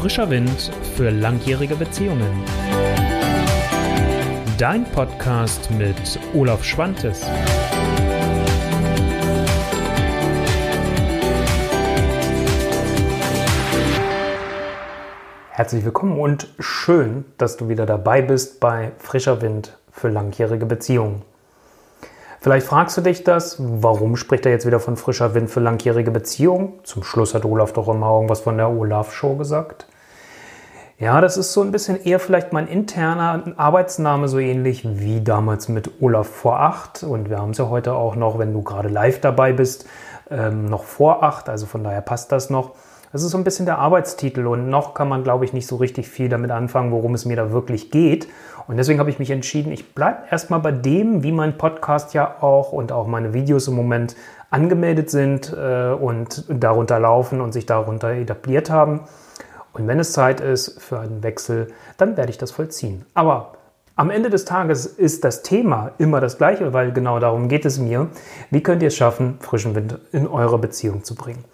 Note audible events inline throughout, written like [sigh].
Frischer Wind für langjährige Beziehungen. Dein Podcast mit Olaf Schwantes. Herzlich willkommen und schön, dass du wieder dabei bist bei Frischer Wind für langjährige Beziehungen. Vielleicht fragst du dich das, warum spricht er jetzt wieder von frischer Wind für langjährige Beziehungen? Zum Schluss hat Olaf doch immer irgendwas von der Olaf-Show gesagt. Ja, das ist so ein bisschen eher vielleicht mein interner Arbeitsname, so ähnlich wie damals mit Olaf vor acht. Und wir haben es ja heute auch noch, wenn du gerade live dabei bist, ähm, noch vor acht. Also von daher passt das noch. Das ist so ein bisschen der Arbeitstitel und noch kann man, glaube ich, nicht so richtig viel damit anfangen, worum es mir da wirklich geht. Und deswegen habe ich mich entschieden, ich bleibe erstmal bei dem, wie mein Podcast ja auch und auch meine Videos im Moment angemeldet sind äh, und darunter laufen und sich darunter etabliert haben. Und wenn es Zeit ist für einen Wechsel, dann werde ich das vollziehen. Aber am Ende des Tages ist das Thema immer das gleiche, weil genau darum geht es mir. Wie könnt ihr es schaffen, frischen Wind in eure Beziehung zu bringen?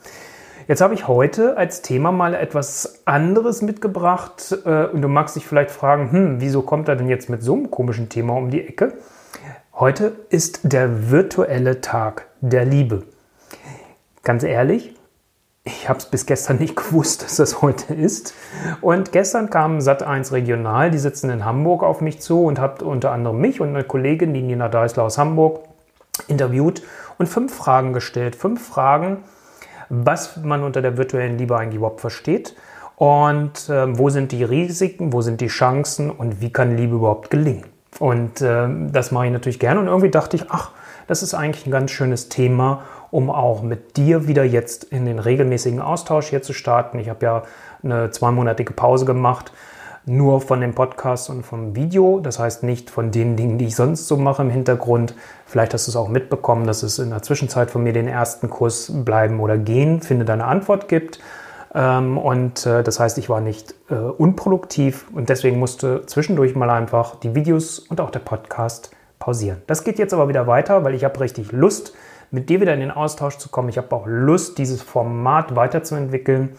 Jetzt habe ich heute als Thema mal etwas anderes mitgebracht äh, und du magst dich vielleicht fragen, hm, wieso kommt er denn jetzt mit so einem komischen Thema um die Ecke? Heute ist der virtuelle Tag der Liebe. Ganz ehrlich, ich habe es bis gestern nicht gewusst, dass das heute ist. Und gestern kam Sat1 Regional, die sitzen in Hamburg auf mich zu und hat unter anderem mich und eine Kollegin, die Nina Deisler aus Hamburg, interviewt und fünf Fragen gestellt. Fünf Fragen, was man unter der virtuellen Liebe eigentlich überhaupt versteht und äh, wo sind die Risiken, wo sind die Chancen und wie kann Liebe überhaupt gelingen. Und äh, das mache ich natürlich gerne und irgendwie dachte ich, ach, das ist eigentlich ein ganz schönes Thema, um auch mit dir wieder jetzt in den regelmäßigen Austausch hier zu starten. Ich habe ja eine zweimonatige Pause gemacht nur von dem Podcast und vom Video. Das heißt nicht von den Dingen, die ich sonst so mache im Hintergrund. Vielleicht hast du es auch mitbekommen, dass es in der Zwischenzeit von mir den ersten Kurs Bleiben oder Gehen, finde deine Antwort gibt. Ähm, und äh, das heißt, ich war nicht äh, unproduktiv und deswegen musste zwischendurch mal einfach die Videos und auch der Podcast pausieren. Das geht jetzt aber wieder weiter, weil ich habe richtig Lust, mit dir wieder in den Austausch zu kommen. Ich habe auch Lust, dieses Format weiterzuentwickeln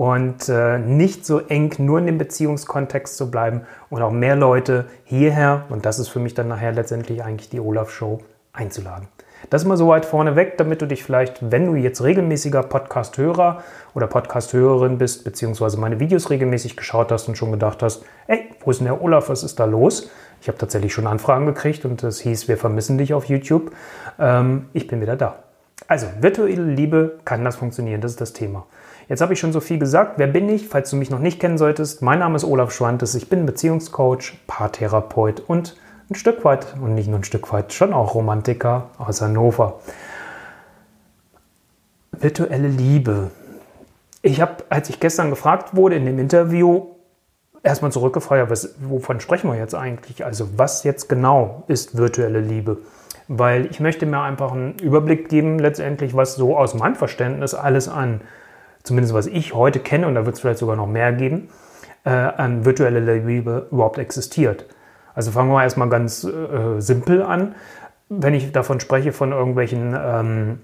und äh, nicht so eng nur in dem Beziehungskontext zu bleiben und auch mehr Leute hierher, und das ist für mich dann nachher letztendlich eigentlich die Olaf-Show, einzuladen. Das mal so weit vorneweg, damit du dich vielleicht, wenn du jetzt regelmäßiger Podcast-Hörer oder Podcast-Hörerin bist, beziehungsweise meine Videos regelmäßig geschaut hast und schon gedacht hast, ey, wo ist denn der Olaf, was ist da los? Ich habe tatsächlich schon Anfragen gekriegt und es hieß, wir vermissen dich auf YouTube. Ähm, ich bin wieder da. Also, virtuelle Liebe kann das funktionieren, das ist das Thema. Jetzt habe ich schon so viel gesagt. Wer bin ich? Falls du mich noch nicht kennen solltest, mein Name ist Olaf Schwantes. Ich bin Beziehungscoach, Paartherapeut und ein Stück weit, und nicht nur ein Stück weit, schon auch Romantiker aus Hannover. Virtuelle Liebe. Ich habe, als ich gestern gefragt wurde in dem Interview, erstmal zurückgefragt, was, wovon sprechen wir jetzt eigentlich? Also was jetzt genau ist virtuelle Liebe? Weil ich möchte mir einfach einen Überblick geben, letztendlich, was so aus meinem Verständnis alles an zumindest was ich heute kenne, und da wird es vielleicht sogar noch mehr geben, äh, an virtuelle Liebe überhaupt existiert. Also fangen wir erstmal ganz äh, simpel an. Wenn ich davon spreche, von irgendwelchen ähm,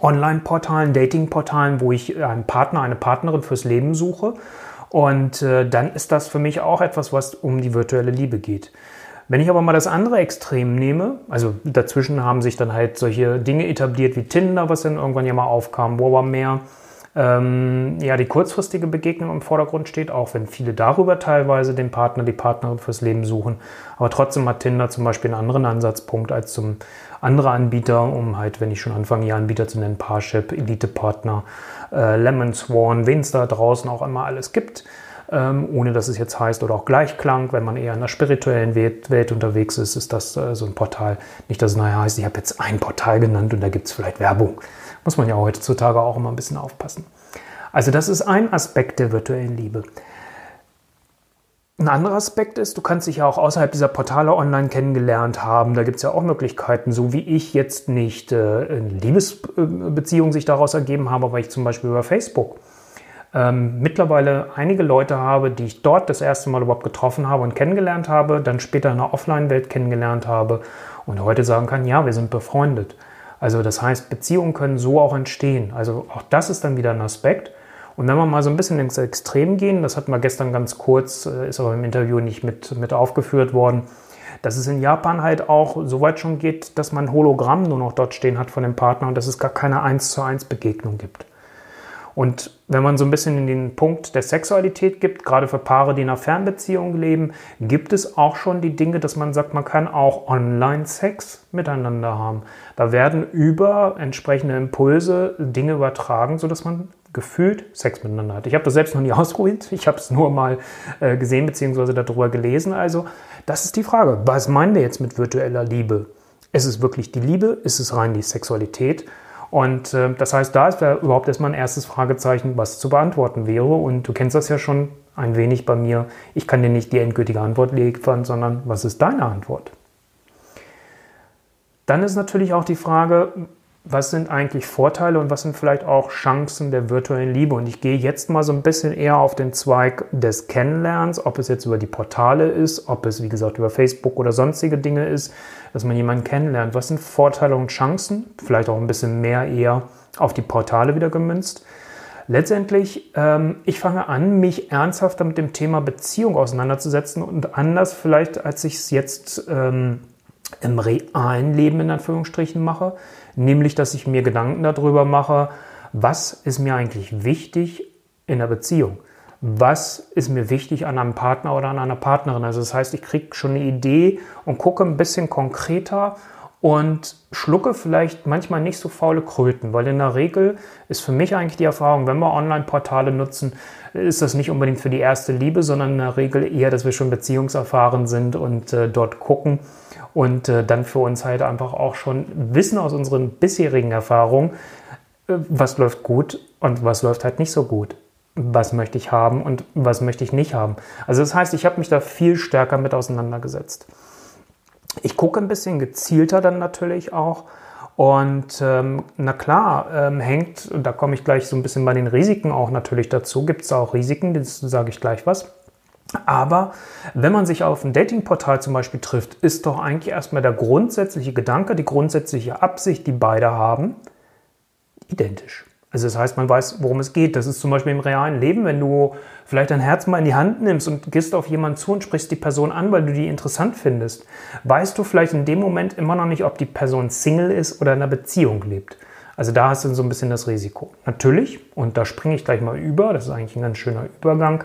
Online-Portalen, Dating-Portalen, wo ich einen Partner, eine Partnerin fürs Leben suche. Und äh, dann ist das für mich auch etwas, was um die virtuelle Liebe geht. Wenn ich aber mal das andere Extrem nehme, also dazwischen haben sich dann halt solche Dinge etabliert wie Tinder, was dann irgendwann ja mal aufkam, wo aber mehr ähm, ja, die kurzfristige Begegnung im Vordergrund steht, auch wenn viele darüber teilweise den Partner, die Partnerin fürs Leben suchen. Aber trotzdem hat Tinder zum Beispiel einen anderen Ansatzpunkt als zum andere Anbieter, um halt, wenn ich schon anfange, hier Anbieter zu nennen, Parship, Elite-Partner, äh, Lemon Swan, wen es da draußen auch immer alles gibt. Ähm, ohne dass es jetzt heißt, oder auch Gleichklang, wenn man eher in der spirituellen Welt, Welt unterwegs ist, ist das äh, so ein Portal. Nicht, dass es nachher heißt, ich habe jetzt ein Portal genannt und da gibt es vielleicht Werbung. Muss man ja heutzutage auch immer ein bisschen aufpassen. Also das ist ein Aspekt der virtuellen Liebe. Ein anderer Aspekt ist, du kannst dich ja auch außerhalb dieser Portale online kennengelernt haben. Da gibt es ja auch Möglichkeiten, so wie ich jetzt nicht äh, eine Liebesbeziehung sich daraus ergeben habe, weil ich zum Beispiel über Facebook ähm, mittlerweile einige Leute habe, die ich dort das erste Mal überhaupt getroffen habe und kennengelernt habe, dann später in der Offline-Welt kennengelernt habe und heute sagen kann, ja, wir sind befreundet. Also das heißt, Beziehungen können so auch entstehen. Also auch das ist dann wieder ein Aspekt. Und wenn wir mal so ein bisschen ins Extrem gehen, das hatten wir gestern ganz kurz, äh, ist aber im Interview nicht mit, mit aufgeführt worden, dass es in Japan halt auch so weit schon geht, dass man Hologramm nur noch dort stehen hat von dem Partner und dass es gar keine 1 zu 1 Begegnung gibt. Und wenn man so ein bisschen in den Punkt der Sexualität gibt, gerade für Paare, die in einer Fernbeziehung leben, gibt es auch schon die Dinge, dass man sagt, man kann auch Online-Sex miteinander haben. Da werden über entsprechende Impulse Dinge übertragen, sodass man gefühlt Sex miteinander hat. Ich habe das selbst noch nie [laughs] ausprobiert, ich habe es nur mal äh, gesehen bzw. darüber gelesen. Also das ist die Frage, was meinen wir jetzt mit virtueller Liebe? Ist es wirklich die Liebe? Ist es rein die Sexualität? Und äh, das heißt, da ist ja überhaupt erstmal ein erstes Fragezeichen, was zu beantworten wäre. Und du kennst das ja schon ein wenig bei mir. Ich kann dir nicht die endgültige Antwort liefern, sondern was ist deine Antwort? Dann ist natürlich auch die Frage, was sind eigentlich Vorteile und was sind vielleicht auch Chancen der virtuellen Liebe? Und ich gehe jetzt mal so ein bisschen eher auf den Zweig des Kennenlernens, ob es jetzt über die Portale ist, ob es wie gesagt über Facebook oder sonstige Dinge ist, dass man jemanden kennenlernt. Was sind Vorteile und Chancen? Vielleicht auch ein bisschen mehr eher auf die Portale wieder gemünzt. Letztendlich, ähm, ich fange an, mich ernsthafter mit dem Thema Beziehung auseinanderzusetzen und anders vielleicht, als ich es jetzt ähm, im realen Leben in Anführungsstrichen mache nämlich dass ich mir Gedanken darüber mache, was ist mir eigentlich wichtig in der Beziehung? Was ist mir wichtig an einem Partner oder an einer Partnerin? Also das heißt, ich kriege schon eine Idee und gucke ein bisschen konkreter und schlucke vielleicht manchmal nicht so faule Kröten, weil in der Regel ist für mich eigentlich die Erfahrung, wenn wir Online-Portale nutzen, ist das nicht unbedingt für die erste Liebe, sondern in der Regel eher, dass wir schon beziehungserfahren sind und äh, dort gucken und äh, dann für uns halt einfach auch schon wissen aus unseren bisherigen Erfahrungen, äh, was läuft gut und was läuft halt nicht so gut. Was möchte ich haben und was möchte ich nicht haben. Also das heißt, ich habe mich da viel stärker mit auseinandergesetzt. Ich gucke ein bisschen gezielter dann natürlich auch. Und ähm, na klar, ähm, hängt, da komme ich gleich so ein bisschen bei den Risiken auch natürlich dazu, gibt es auch Risiken, das sage ich gleich was. Aber wenn man sich auf einem Datingportal zum Beispiel trifft, ist doch eigentlich erstmal der grundsätzliche Gedanke, die grundsätzliche Absicht, die beide haben, identisch. Also das heißt, man weiß, worum es geht. Das ist zum Beispiel im realen Leben, wenn du vielleicht dein Herz mal in die Hand nimmst und gehst auf jemanden zu und sprichst die Person an, weil du die interessant findest, weißt du vielleicht in dem Moment immer noch nicht, ob die Person Single ist oder in einer Beziehung lebt. Also da hast du so ein bisschen das Risiko. Natürlich, und da springe ich gleich mal über, das ist eigentlich ein ganz schöner Übergang,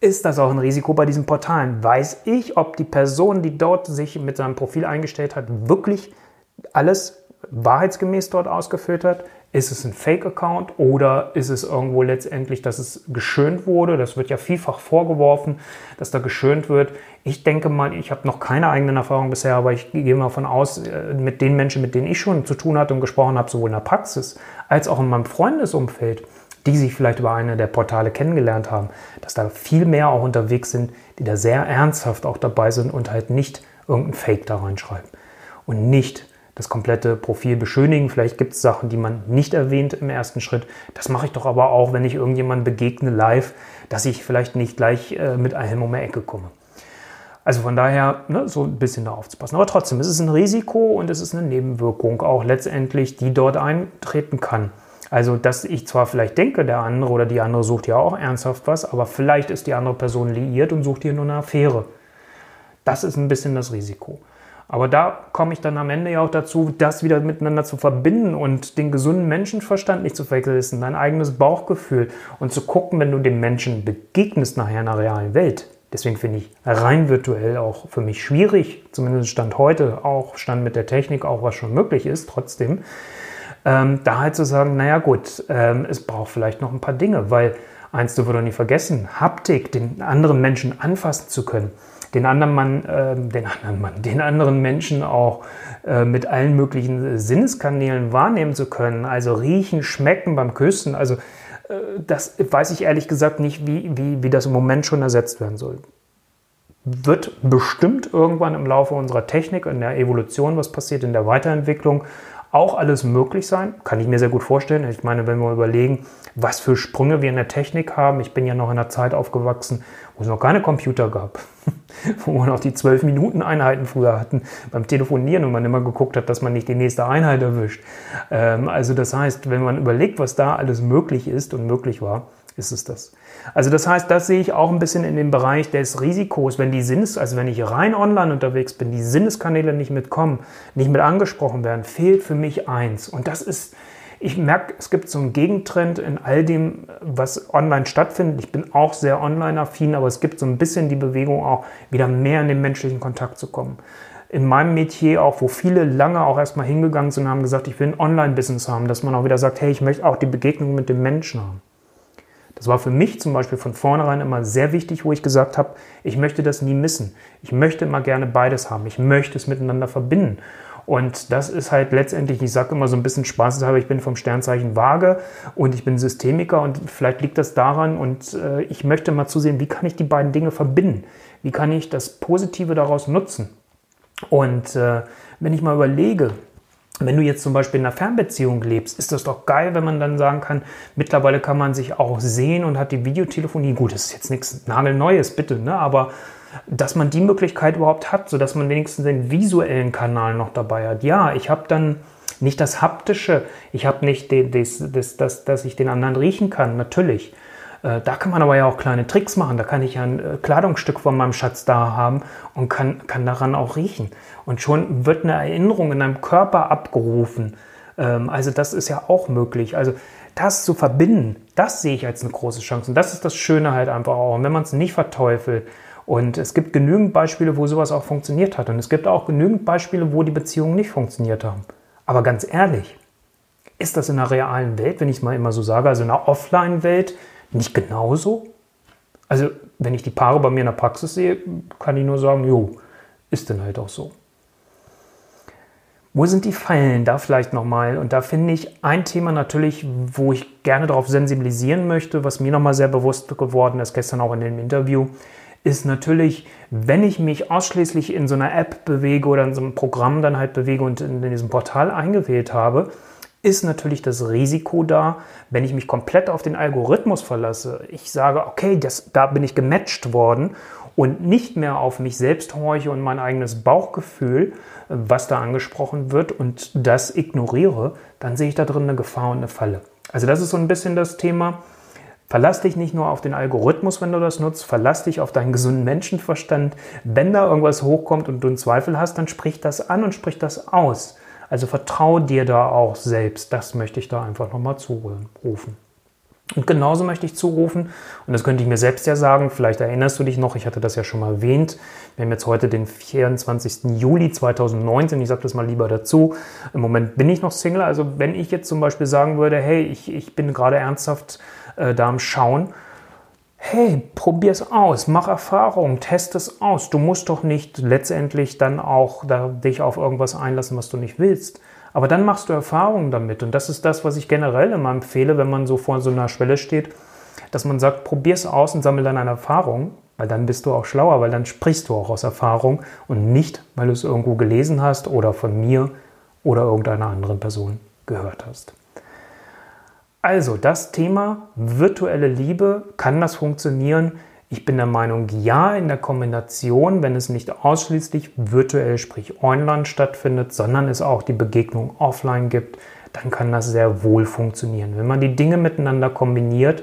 ist das auch ein Risiko bei diesen Portalen. Weiß ich, ob die Person, die dort sich mit seinem Profil eingestellt hat, wirklich alles wahrheitsgemäß dort ausgeführt hat? Ist es ein Fake-Account oder ist es irgendwo letztendlich, dass es geschönt wurde? Das wird ja vielfach vorgeworfen, dass da geschönt wird. Ich denke mal, ich habe noch keine eigenen Erfahrungen bisher, aber ich gehe mal von aus, äh, mit den Menschen, mit denen ich schon zu tun hatte und gesprochen habe, sowohl in der Praxis als auch in meinem Freundesumfeld, die sich vielleicht über eine der Portale kennengelernt haben, dass da viel mehr auch unterwegs sind, die da sehr ernsthaft auch dabei sind und halt nicht irgendein Fake da reinschreiben. Und nicht das komplette Profil beschönigen. Vielleicht gibt es Sachen, die man nicht erwähnt im ersten Schritt. Das mache ich doch aber auch, wenn ich irgendjemandem begegne live, dass ich vielleicht nicht gleich äh, mit einem um die Ecke komme. Also von daher ne, so ein bisschen da aufzupassen. Aber trotzdem, es ist ein Risiko und es ist eine Nebenwirkung auch letztendlich, die dort eintreten kann. Also, dass ich zwar vielleicht denke, der andere oder die andere sucht ja auch ernsthaft was, aber vielleicht ist die andere Person liiert und sucht hier nur eine Affäre. Das ist ein bisschen das Risiko. Aber da komme ich dann am Ende ja auch dazu, das wieder miteinander zu verbinden und den gesunden Menschenverstand nicht zu vergessen, dein eigenes Bauchgefühl und zu gucken, wenn du dem Menschen begegnest nachher in der realen Welt. Deswegen finde ich rein virtuell auch für mich schwierig, zumindest Stand heute, auch Stand mit der Technik, auch was schon möglich ist, trotzdem, ähm, da halt zu sagen, naja gut, ähm, es braucht vielleicht noch ein paar Dinge, weil eins dürfen wir doch nicht vergessen, Haptik, den anderen Menschen anfassen zu können, den anderen Mann, äh, den anderen Mann, den anderen Menschen auch äh, mit allen möglichen Sinneskanälen wahrnehmen zu können, also riechen, schmecken beim Küssen, also äh, das weiß ich ehrlich gesagt nicht, wie, wie, wie das im Moment schon ersetzt werden soll. Wird bestimmt irgendwann im Laufe unserer Technik, in der Evolution, was passiert in der Weiterentwicklung, auch alles möglich sein, kann ich mir sehr gut vorstellen. Ich meine, wenn wir überlegen, was für Sprünge wir in der Technik haben. Ich bin ja noch in einer Zeit aufgewachsen, wo es noch keine Computer gab, [laughs] wo wir noch die 12-Minuten-Einheiten früher hatten beim Telefonieren und man immer geguckt hat, dass man nicht die nächste Einheit erwischt. Ähm, also das heißt, wenn man überlegt, was da alles möglich ist und möglich war, ist es das. Also das heißt, das sehe ich auch ein bisschen in dem Bereich des Risikos, wenn die Sinnes, also wenn ich rein online unterwegs bin, die Sinneskanäle nicht mitkommen, nicht mit angesprochen werden, fehlt für mich eins. Und das ist, ich merke, es gibt so einen Gegentrend in all dem, was online stattfindet. Ich bin auch sehr online-affin, aber es gibt so ein bisschen die Bewegung auch, wieder mehr in den menschlichen Kontakt zu kommen in meinem Metier auch, wo viele lange auch erstmal hingegangen sind und haben gesagt, ich will ein Online-Business haben, dass man auch wieder sagt, hey, ich möchte auch die Begegnung mit dem Menschen haben. Das war für mich zum Beispiel von vornherein immer sehr wichtig, wo ich gesagt habe, ich möchte das nie missen. Ich möchte immer gerne beides haben. Ich möchte es miteinander verbinden. Und das ist halt letztendlich, ich sage immer so ein bisschen spaßeshalber, ich bin vom Sternzeichen Waage und ich bin Systemiker und vielleicht liegt das daran und äh, ich möchte mal zusehen, wie kann ich die beiden Dinge verbinden? Wie kann ich das Positive daraus nutzen? Und äh, wenn ich mal überlege, wenn du jetzt zum Beispiel in einer Fernbeziehung lebst, ist das doch geil, wenn man dann sagen kann, mittlerweile kann man sich auch sehen und hat die Videotelefonie. Gut, das ist jetzt nichts nagelneues, bitte, ne? aber dass man die Möglichkeit überhaupt hat, sodass man wenigstens den visuellen Kanal noch dabei hat. Ja, ich habe dann nicht das haptische, ich habe nicht das, das, das, dass ich den anderen riechen kann, natürlich. Äh, da kann man aber ja auch kleine Tricks machen. Da kann ich ja ein äh, Kleidungsstück von meinem Schatz da haben und kann, kann daran auch riechen. Und schon wird eine Erinnerung in deinem Körper abgerufen. Ähm, also das ist ja auch möglich. Also das zu verbinden, das sehe ich als eine große Chance. Und das ist das Schöne halt einfach auch. Und wenn man es nicht verteufelt, und es gibt genügend Beispiele, wo sowas auch funktioniert hat. Und es gibt auch genügend Beispiele, wo die Beziehungen nicht funktioniert haben. Aber ganz ehrlich, ist das in der realen Welt, wenn ich es mal immer so sage, also in der Offline-Welt, nicht genauso? Also, wenn ich die Paare bei mir in der Praxis sehe, kann ich nur sagen, jo, ist denn halt auch so. Wo sind die Fallen? Da vielleicht nochmal. Und da finde ich ein Thema natürlich, wo ich gerne darauf sensibilisieren möchte, was mir nochmal sehr bewusst geworden ist, gestern auch in dem Interview, ist natürlich, wenn ich mich ausschließlich in so einer App bewege oder in so einem Programm dann halt bewege und in diesem Portal eingewählt habe, ist natürlich das Risiko da, wenn ich mich komplett auf den Algorithmus verlasse. Ich sage, okay, das, da bin ich gematcht worden und nicht mehr auf mich selbst horche und mein eigenes Bauchgefühl, was da angesprochen wird und das ignoriere, dann sehe ich da drin eine Gefahr und eine Falle. Also das ist so ein bisschen das Thema. Verlass dich nicht nur auf den Algorithmus, wenn du das nutzt, verlass dich auf deinen gesunden Menschenverstand. Wenn da irgendwas hochkommt und du einen Zweifel hast, dann sprich das an und sprich das aus. Also vertraue dir da auch selbst. Das möchte ich da einfach nochmal zurufen. Und genauso möchte ich zurufen, und das könnte ich mir selbst ja sagen, vielleicht erinnerst du dich noch, ich hatte das ja schon mal erwähnt, wir haben jetzt heute den 24. Juli 2019, ich sage das mal lieber dazu, im Moment bin ich noch Single, also wenn ich jetzt zum Beispiel sagen würde, hey, ich, ich bin gerade ernsthaft äh, da am Schauen, hey, probier es aus, mach Erfahrung, test es aus. Du musst doch nicht letztendlich dann auch da, dich auf irgendwas einlassen, was du nicht willst. Aber dann machst du Erfahrungen damit. Und das ist das, was ich generell immer empfehle, wenn man so vor so einer Schwelle steht, dass man sagt, probier es aus und sammle dann eine Erfahrung, weil dann bist du auch schlauer, weil dann sprichst du auch aus Erfahrung und nicht, weil du es irgendwo gelesen hast oder von mir oder irgendeiner anderen Person gehört hast. Also das Thema virtuelle Liebe, kann das funktionieren? Ich bin der Meinung, ja, in der Kombination, wenn es nicht ausschließlich virtuell, sprich online stattfindet, sondern es auch die Begegnung offline gibt, dann kann das sehr wohl funktionieren. Wenn man die Dinge miteinander kombiniert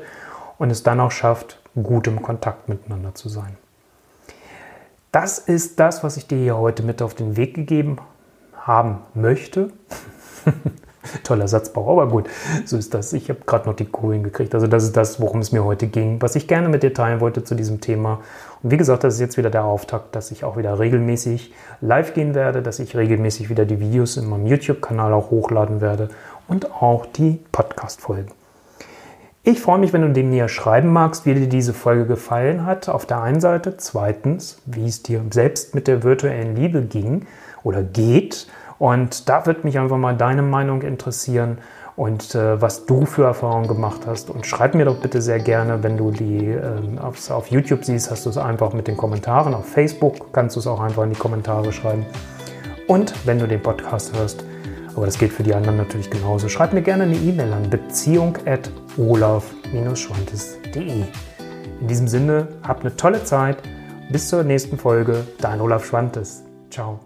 und es dann auch schafft, gut im Kontakt miteinander zu sein. Das ist das, was ich dir hier heute mit auf den Weg gegeben haben möchte. [laughs] [laughs] Toller Satzbau, aber gut, so ist das. Ich habe gerade noch die Kohlen gekriegt. Also das ist das, worum es mir heute ging, was ich gerne mit dir teilen wollte zu diesem Thema. Und wie gesagt, das ist jetzt wieder der Auftakt, dass ich auch wieder regelmäßig live gehen werde, dass ich regelmäßig wieder die Videos in meinem YouTube-Kanal auch hochladen werde und auch die Podcast-Folgen. Ich freue mich, wenn du dem näher schreiben magst, wie dir diese Folge gefallen hat. Auf der einen Seite. Zweitens, wie es dir selbst mit der virtuellen Liebe ging oder geht und da wird mich einfach mal deine Meinung interessieren und äh, was du für Erfahrungen gemacht hast. Und schreib mir doch bitte sehr gerne, wenn du die äh, auf, YouTube siehst, hast du es einfach mit den Kommentaren. Auf Facebook kannst du es auch einfach in die Kommentare schreiben. Und wenn du den Podcast hörst, Aber das geht für die anderen natürlich genauso. Schreib mir gerne eine E-Mail an beziehung.olaf-schwantes.de. In diesem Sinne, habt eine tolle Zeit. Bis zur nächsten Folge. Dein Olaf Schwantes. Ciao.